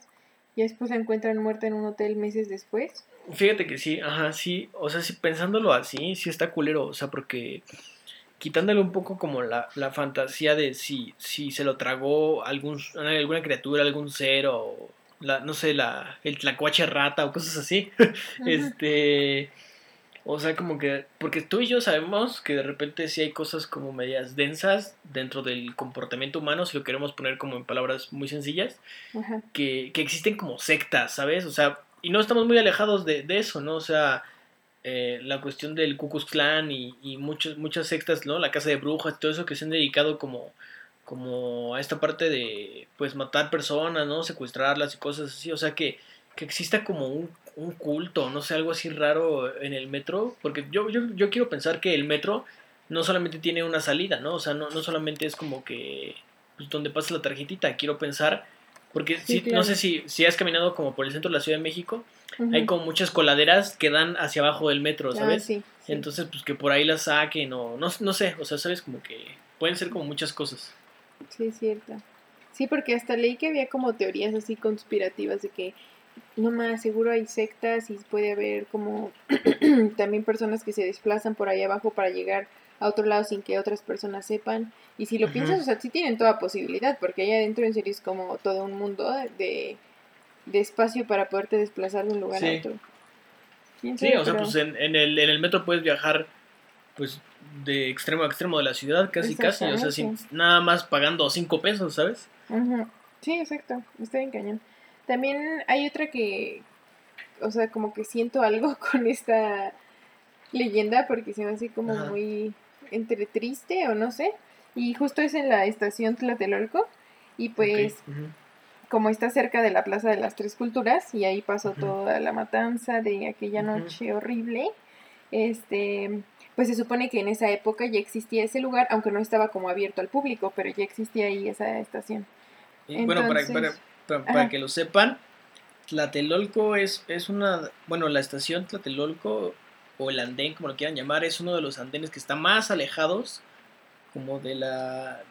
Y después la encuentran muerta en un hotel meses después. Fíjate que sí, ajá, sí, o sea, si pensándolo así, sí está culero, o sea, porque quitándole un poco como la, la fantasía de si, si se lo tragó algún, alguna criatura, algún ser o la, no sé, la, el tlacuache rata o cosas así. *laughs* este, o sea, como que, porque tú y yo sabemos que de repente sí hay cosas como medias densas dentro del comportamiento humano, si lo queremos poner como en palabras muy sencillas, que, que, existen como sectas, ¿sabes? O sea, y no estamos muy alejados de, de eso, ¿no? O sea, eh, la cuestión del Ku Klux Klan y, y muchos, muchas sectas, ¿no? La casa de brujas, todo eso que se han dedicado como como a esta parte de pues matar personas, ¿no? Secuestrarlas y cosas así, o sea que, que exista como un, un, culto, no sé, algo así raro en el metro, porque yo, yo, yo, quiero pensar que el metro no solamente tiene una salida, ¿no? O sea, no, no solamente es como que pues, donde pasa la tarjetita, quiero pensar, porque sí, no sé si, si has caminado como por el centro de la Ciudad de México, hay como muchas coladeras que dan hacia abajo del metro, ah, ¿sabes? Entonces, pues que por ahí las saquen o no, no sé, o sea, sabes como que pueden ser como muchas cosas. Sí, es cierto. Sí, porque hasta leí que había como teorías así conspirativas de que no más seguro hay sectas y puede haber como *clears throat* también personas que se desplazan por ahí abajo para llegar a otro lado sin que otras personas sepan. Y si lo piensas, o sea, sí tienen toda posibilidad, porque ahí adentro en serio es como todo un mundo de, de espacio para poderte desplazar de un lugar a otro. Sí, o sea, pues en, en, el, en el metro puedes viajar pues de extremo a extremo de la ciudad, casi casi, o sea, sin, nada más pagando cinco pesos, ¿sabes? Sí, exacto, está bien cañón. También hay otra que, o sea, como que siento algo *laughs* con esta leyenda porque se me hace como muy entre triste o no sé. Y justo es en la estación Tlatelolco y pues como está cerca de la Plaza de las Tres Culturas y ahí pasó toda la matanza de aquella noche horrible, este pues se supone que en esa época ya existía ese lugar, aunque no estaba como abierto al público, pero ya existía ahí esa estación. bueno, para, que lo sepan, Tlatelolco es, es una, bueno, la estación Tlatelolco o el andén, como lo quieran llamar, es uno de los andenes que está más alejados como de la,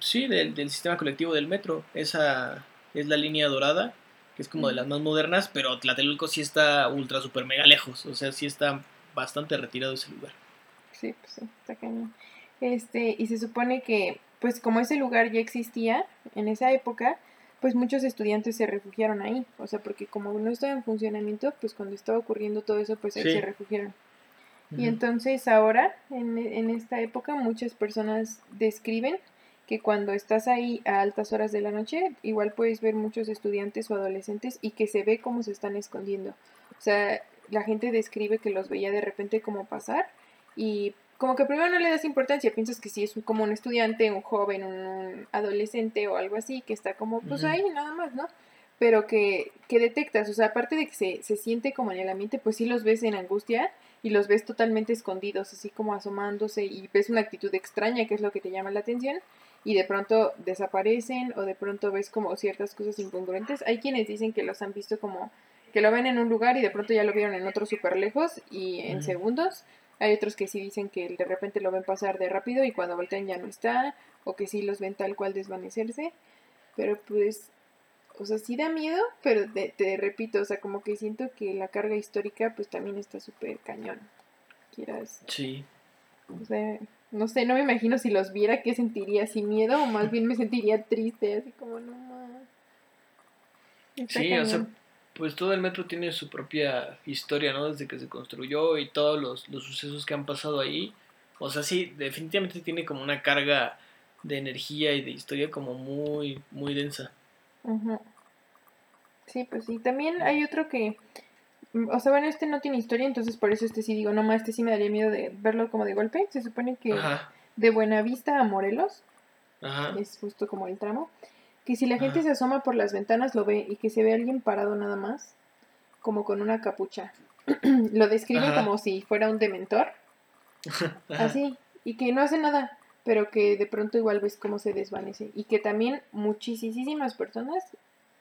sí, del, del sistema colectivo del metro. Esa es la línea dorada, que es como de las más modernas, pero Tlatelolco sí está ultra, super, mega lejos, o sea, sí está bastante retirado ese lugar. Sí, pues sí, está cañón. Este, y se supone que, pues como ese lugar ya existía en esa época, pues muchos estudiantes se refugiaron ahí. O sea, porque como no estaba en funcionamiento, pues cuando estaba ocurriendo todo eso, pues ahí se refugiaron. Y entonces ahora, en, en esta época, muchas personas describen que cuando estás ahí a altas horas de la noche, igual puedes ver muchos estudiantes o adolescentes y que se ve cómo se están escondiendo. O sea, la gente describe que los veía de repente como pasar y como que primero no le das importancia, piensas que si es como un estudiante, un joven, un adolescente o algo así, que está como pues ahí nada más, ¿no? Pero que, que detectas, o sea, aparte de que se, se siente como en el ambiente, pues sí los ves en angustia y los ves totalmente escondidos, así como asomándose y ves una actitud extraña, que es lo que te llama la atención, y de pronto desaparecen o de pronto ves como ciertas cosas incongruentes. Hay quienes dicen que los han visto como que lo ven en un lugar y de pronto ya lo vieron en otro súper lejos y en segundos Hay otros que sí dicen que de repente lo ven pasar de rápido y cuando voltean ya no está, o que sí los ven tal cual desvanecerse. Pero pues, o sea, sí da miedo, pero te, repito, o sea, como que siento que la carga histórica pues también está súper cañón. Quieras. Sí. O sea, no sé, no me imagino si los viera qué sentiría, si miedo o más bien me sentiría triste, así como no más. Sí, o sea, pues todo el metro tiene su propia historia, ¿no? Desde que se construyó y todos los, los sucesos que han pasado ahí. O sea, sí, definitivamente tiene como una carga de energía y de historia como muy, muy densa. Sí, pues sí. También hay otro que, o sea, bueno, este no tiene historia, entonces por eso este sí digo, no más, este sí me daría miedo de verlo como de golpe. Se supone que de Buenavista a Morelos, es justo como el tramo, que si la gente se asoma por las ventanas lo ve y que se ve alguien parado nada más, como con una capucha. *clears throat* lo describe como si fuera un dementor. *laughs* Así, y que no hace nada, pero que de pronto igual ves cómo se desvanece. Y que también muchísimas personas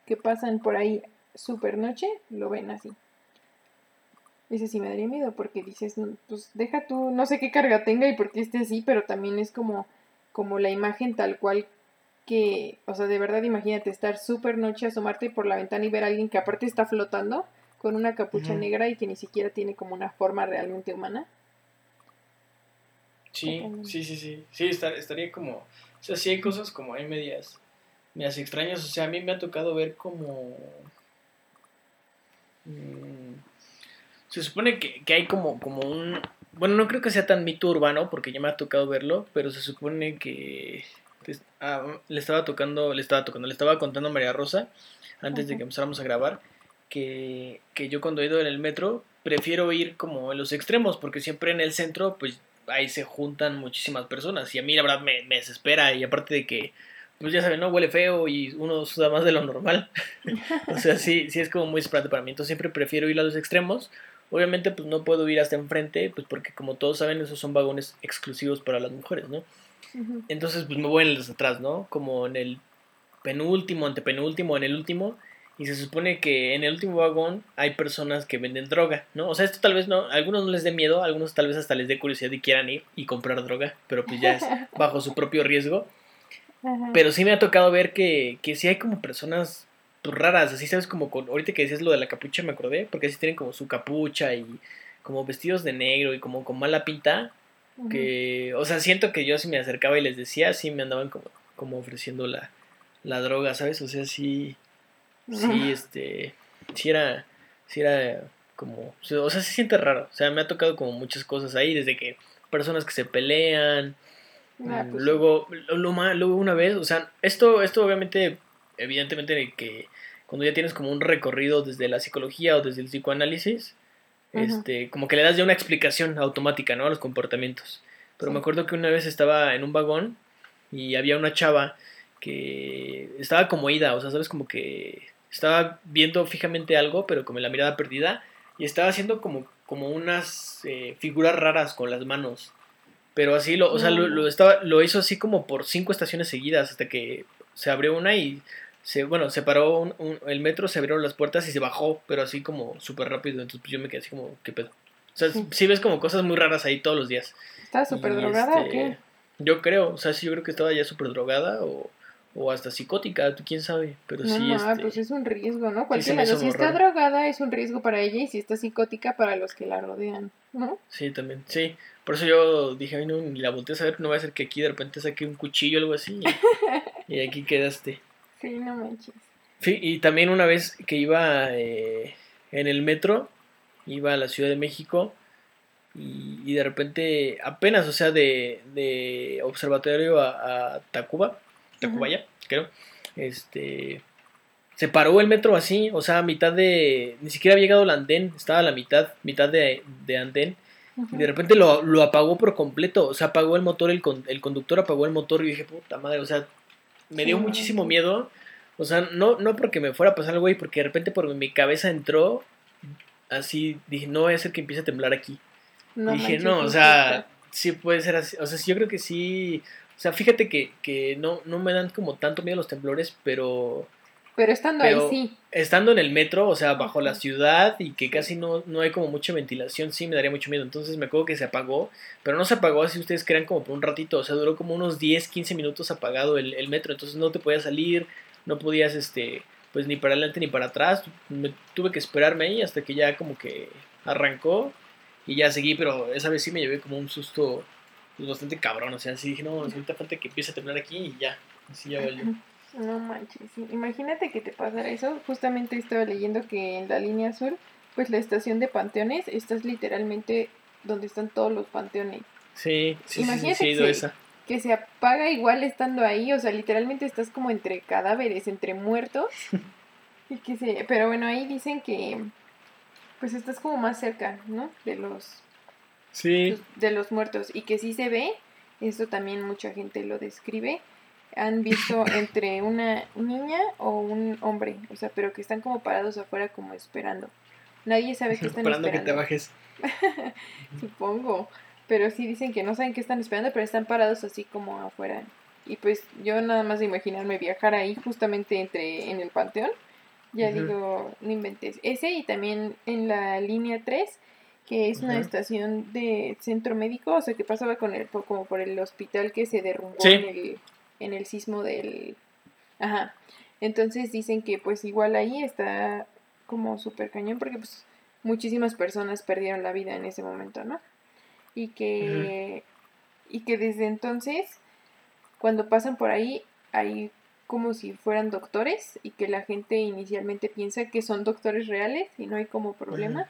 que pasan por ahí super noche lo ven así. Ese sí me daría miedo porque dices, pues deja tú, no sé qué carga tenga y por qué esté así, pero también es como, como la imagen tal cual que, o sea, de verdad imagínate estar súper noche, asomarte por la ventana y ver a alguien que aparte está flotando con una capucha negra y que ni siquiera tiene como una forma realmente humana. Sí, sí, sí, sí. Sí, estaría como. O sea, sí hay cosas como hay medias. Medias extrañas. O sea, a mí me ha tocado ver como. Mm, se supone que, que, hay como, como un. Bueno, no creo que sea tan mito urbano, porque ya me ha tocado verlo, pero se supone que. Ah, le estaba tocando, le estaba tocando, le estaba contando a María Rosa antes de que empezáramos a grabar que, que yo cuando he ido en el metro prefiero ir como en los extremos, porque siempre en el centro, pues ahí se juntan muchísimas personas y a mí la verdad me, desespera y aparte de que, pues ya saben, ¿no? Huele feo y uno suda más de lo normal. *laughs* o sea, sí, sí es como muy desesperante para mí. Entonces siempre prefiero ir a los extremos. Obviamente pues no puedo ir hasta enfrente, pues porque como todos saben esos son vagones exclusivos para las mujeres, ¿no? Entonces pues me voy en los atrás, ¿no? Como en el penúltimo, antepenúltimo, en el último y se supone que en el último vagón hay personas que venden droga, ¿no? O sea, esto tal vez no, a algunos no les dé miedo, a algunos tal vez hasta les dé curiosidad y quieran ir y comprar droga, pero pues ya es *laughs* bajo su propio riesgo. Pero sí me ha tocado ver que, que sí hay como personas pues, raras, así sabes, como con, ahorita que decías lo de la capucha me acordé, porque así tienen como su capucha y como vestidos de negro y como con mala pinta, que, o sea, siento que yo si me acercaba y les decía, sí me andaban como, como ofreciendo la, la droga, ¿sabes? O sea, sí sí, este, sí era, sí era como, o sea, se siente raro, o sea, me ha tocado como muchas cosas ahí, desde que personas que se pelean, ah, pues luego, lo, luego una vez, o sea, esto, esto obviamente, evidentemente que cuando ya tienes como un recorrido desde la psicología o desde el psicoanálisis, este, como que le das ya una explicación automática, ¿no? A los comportamientos. Pero me acuerdo que una vez estaba en un vagón y había una chava que estaba como ida, o sea, sabes, como que estaba viendo fijamente algo, pero con la mirada perdida, y estaba haciendo como, como unas eh, figuras raras con las manos. Pero así, lo, o sea, lo, estaba, lo hizo así como por cinco estaciones seguidas, hasta que se abrió una y se, bueno, se paró el metro, se abrieron las puertas y se bajó, pero así como súper rápido. Entonces pues, yo me quedé así como, ¿qué pedo? O sea, sí, ves como cosas muy raras ahí todos los días. ¿Estaba súper drogada o qué? Este, yo creo, o sea, sí, yo creo que estaba ya súper drogada o, o hasta psicótica, quién sabe, pero sí. No, este, pues es un riesgo, ¿no? Cualquiera, si está drogada es un riesgo para ella y si está psicótica para los que la rodean, ¿no? Sí, también, sí. Por eso yo dije, ay, no, ni la volteé a saber, no va a ser que aquí de repente saque un cuchillo o algo así y, aquí quedaste. Sí, no manches. Sí, y también una vez que iba eh, en el metro, iba a la Ciudad de México y, de repente apenas, o sea, de, de observatorio a, a Tacuba, Tacubaya, creo. Este. Se paró el metro así, o sea, a mitad de. Ni siquiera había llegado el andén, estaba a la mitad, mitad de, de andén. Y de repente lo, lo, apagó por completo. O sea, apagó el motor, el, el conductor apagó el motor. Y dije, puta madre, o sea, me dio muchísimo miedo. O sea, no, no porque me fuera a pasar algo ahí, porque de repente por mi cabeza entró así. Dije, no voy a ser que empiece a temblar aquí. dije, no, o sea, sí puede ser así. O sea, yo creo que sí. O sea, fíjate que, que no, no me dan como tanto miedo los temblores, pero... pero estando ahí sí. Estando en el metro, o sea, bajo la ciudad y que casi no, no hay como mucha ventilación, sí me daría mucho miedo. Entonces me acuerdo que se apagó, pero no se apagó así ustedes crean como por un ratito, o sea, duró como unos 10, 15 minutos apagado el, el metro, entonces no te podías salir, no podías, este, pues ni para adelante ni para atrás. Me, tuve que esperarme ahí hasta que ya como que arrancó y ya seguí, pero esa vez sí me llevé como un susto pues, bastante cabrón. O sea, sí dije, no, ahorita falta que empiece a terminar aquí y ya. Así ya valió. No manches, imagínate que te pasara eso. Justamente estaba leyendo que en la línea azul, pues la estación de panteones, estás literalmente donde están todos los panteones. Sí, sí, sí, sí, esa que se apaga igual estando ahí, o sea, literalmente estás como entre cadáveres, entre muertos. *laughs* y que se, pero bueno, ahí dicen que pues estás como más cerca, ¿no? De los sí. de los muertos y que sí se ve, eso también mucha gente lo describe. Han visto entre una niña o un hombre, o sea, pero que están como parados afuera como esperando. Nadie sabe qué están esperando. Esperando que te bajes. *laughs* Supongo. Pero sí dicen que no saben qué están esperando, pero están parados así como afuera. Y pues yo nada más de imaginarme viajar ahí justamente entre en el panteón, ya digo, no inventes. Ese y también en la línea 3, que es una estación de centro médico, o sea que pasaba con el, como por el hospital que se derrumbó en, el, en el sismo del... Ajá. Entonces dicen que pues igual ahí está como súper cañón porque pues muchísimas personas perdieron la vida en ese momento, ¿no? y que, y que desde entonces, cuando pasan por ahí, hay como si fueran doctores y que la gente inicialmente piensa que son doctores reales y no hay como problema,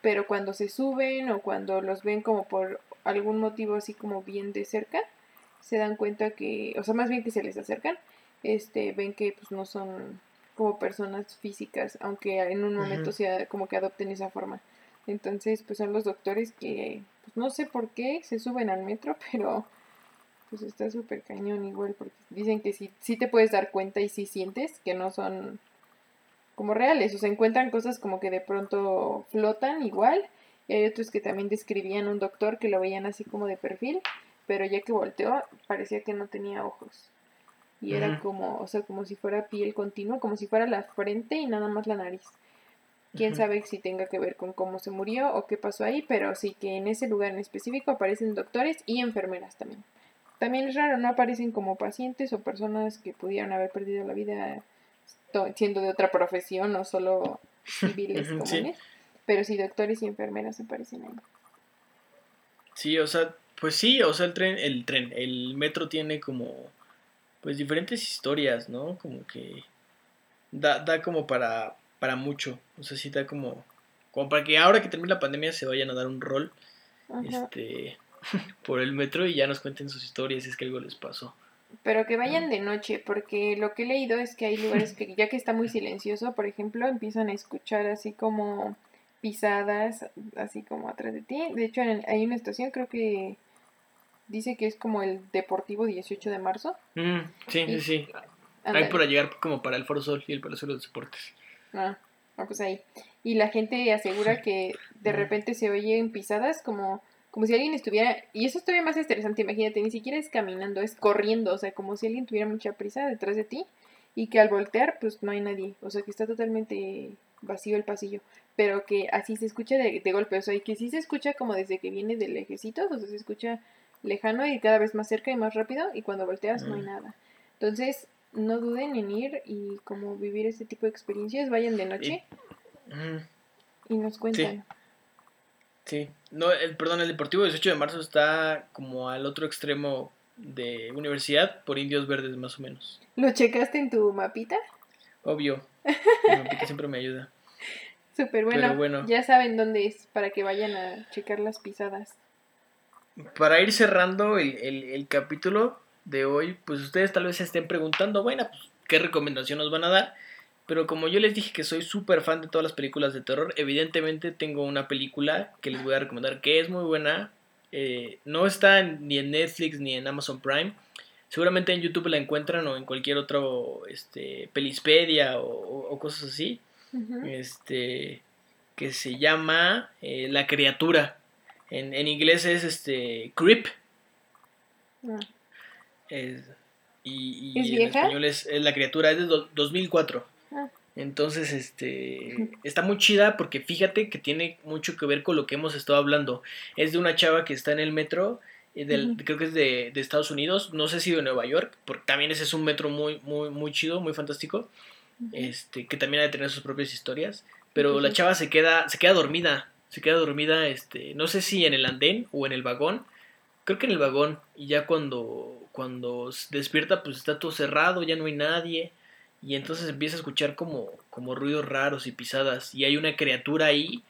pero cuando se suben o cuando los ven como por algún motivo así como bien de cerca, se dan cuenta que, o sea, más bien que se les acercan, este, ven que pues no son como personas físicas, aunque en un momento sea como que adopten esa forma. Entonces, pues son los doctores que, pues no sé por qué se suben al metro, *laughs* pero pues está súper cañón igual, porque dicen que sí, sí te puedes dar cuenta y sí sientes que no son como reales, o sea, encuentran cosas como que de pronto flotan igual, y hay otros que también describían un doctor que lo veían así como de perfil, pero ya que volteó parecía que no tenía ojos. Y era como, o sea, como si fuera piel continua, como si fuera la frente y nada más la nariz. Quién sabe si tenga que ver con cómo se murió o qué pasó ahí, pero sí que en ese lugar en específico aparecen doctores y enfermeras también. También es raro, no aparecen como pacientes o personas que pudieran haber perdido la vida siendo de otra profesión o solo civiles *laughs* comunes, pero sí doctores y enfermeras aparecen ahí. Sí, o sea, pues sí, o sea, el tren, el tren, el metro tiene como, pues diferentes historias, ¿no? Como que da, da como para, para mucho. O sea, sí está como, como para que ahora que termine la pandemia se vayan a dar un rol este, *laughs* por el metro y ya nos cuenten sus historias si es que algo les pasó. Pero que vayan de noche, porque lo que he leído es que hay lugares que ya que está muy silencioso, por ejemplo, empiezan a escuchar así como pisadas, así como atrás de ti. De hecho, hay una estación, creo que dice que es como el Deportivo 18 de marzo. Mm, sí, sí, sí. Hay para llegar como para el Foro Sol y el Palacio de los Deportes. Ah, ah, pues ahí. Y la gente asegura *laughs* que de repente se oyen pisadas como, como si alguien estuviera... Y eso es todavía más interesante, imagínate, ni siquiera es caminando, es corriendo, o sea, como si alguien tuviera mucha prisa detrás de ti y que al voltear pues no hay nadie, o sea, que está totalmente vacío el pasillo, pero que así se escucha de, de golpe, o sea, y que sí se escucha como desde que viene del lejecito, o sea, se escucha lejano y cada vez más cerca y más rápido y cuando volteas no hay nada. Entonces, no duden en ir y como vivir este tipo de experiencias, vayan de noche y, nos cuentan. Sí. no, el, perdón, el Deportivo 18 de marzo está como al otro extremo de universidad por Indios Verdes más o menos. ¿Lo checaste en tu mapita? Obvio. *laughs* Mi mapita siempre me ayuda. Súper bueno. bueno. Ya saben dónde es para que vayan a checar las pisadas. Para ir cerrando el, el, el capítulo, de hoy, pues ustedes tal vez se estén preguntando, bueno, pues, ¿qué recomendación nos van a dar? Pero como yo les dije que soy súper fan de todas las películas de terror, evidentemente tengo una película que les voy a recomendar que es muy buena. Eh, no está ni en Netflix ni en Amazon Prime. Seguramente en YouTube la encuentran o en cualquier otro este, Pelispedia o, cosas así. Este que se llama eh, La criatura. En, en, inglés es este Creep. Ah. Es, y, en español es, La criatura, es de 2004. Ah. Entonces, este, está muy chida porque fíjate que tiene mucho que ver con lo que hemos estado hablando. Es de una chava que está en el metro, eh, creo que es de, de Estados Unidos, no sé si de Nueva York, porque también ese es un metro muy, muy, muy chido, muy fantástico, este, que también ha de tener sus propias historias. Pero la chava se queda, se queda dormida, se queda dormida, este, no sé si en el andén o en el vagón, creo que en el vagón, y ya cuando, cuando despierta, pues está todo cerrado, ya no hay nadie, y entonces empieza a escuchar como, como ruidos raros y pisadas, y hay una criatura ahí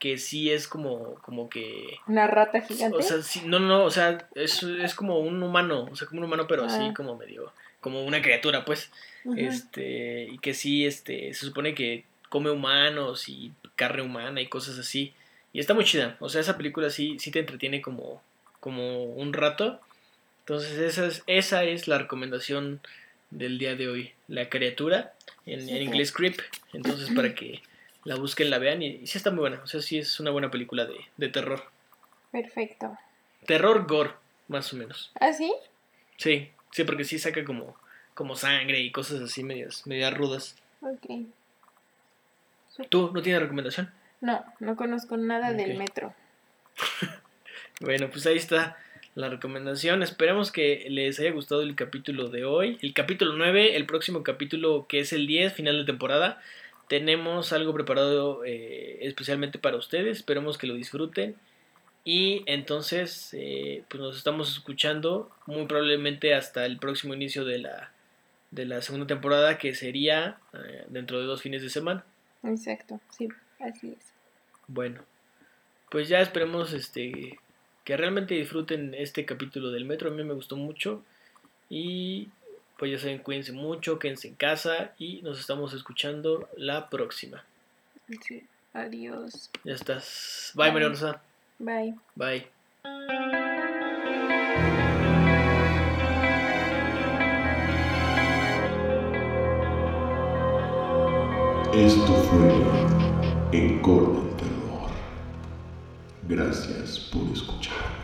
que sí es como, como que... Una rata gigante. O sea, sí, no, no, no, o sea, es, es como un humano, o sea, como un humano, pero así Ah. como medio, como una criatura, pues, este, y que sí, este, se supone que come humanos y carne humana y cosas así, y está muy chida, o sea, esa película sí, sí te entretiene como, como un rato, entonces esa es, esa es la recomendación del día de hoy, la criatura, en, inglés Creep, entonces para que la busquen, la vean, y, y sí está muy buena, o sea, sí es una buena película de, de terror. Perfecto. Terror gore, más o menos. ¿Ah, sí? Sí, sí, porque sí saca como, como sangre y cosas así medias, medias rudas. Ok. ¿Tú no tienes recomendación? No, no conozco nada del metro. *laughs* Bueno, pues ahí está la recomendación. Esperemos que les haya gustado el capítulo de hoy. El capítulo 9, el próximo capítulo que es el 10, final de temporada. Tenemos algo preparado eh, especialmente para ustedes. Esperemos que lo disfruten. Y entonces, eh, pues nos estamos escuchando muy probablemente hasta el próximo inicio de la, de la segunda temporada, que sería eh, dentro de dos fines de semana. Exacto, sí, así es. Bueno, pues ya esperemos este que realmente disfruten este capítulo del metro. A mí me gustó mucho. Y pues ya saben, cuídense mucho, quédense en casa y nos estamos escuchando la próxima. Sí. Adiós. Ya estás. Bye, María Rosa. Bye. Bye. Esto fue Encore del Terror. Gracias por escuchar.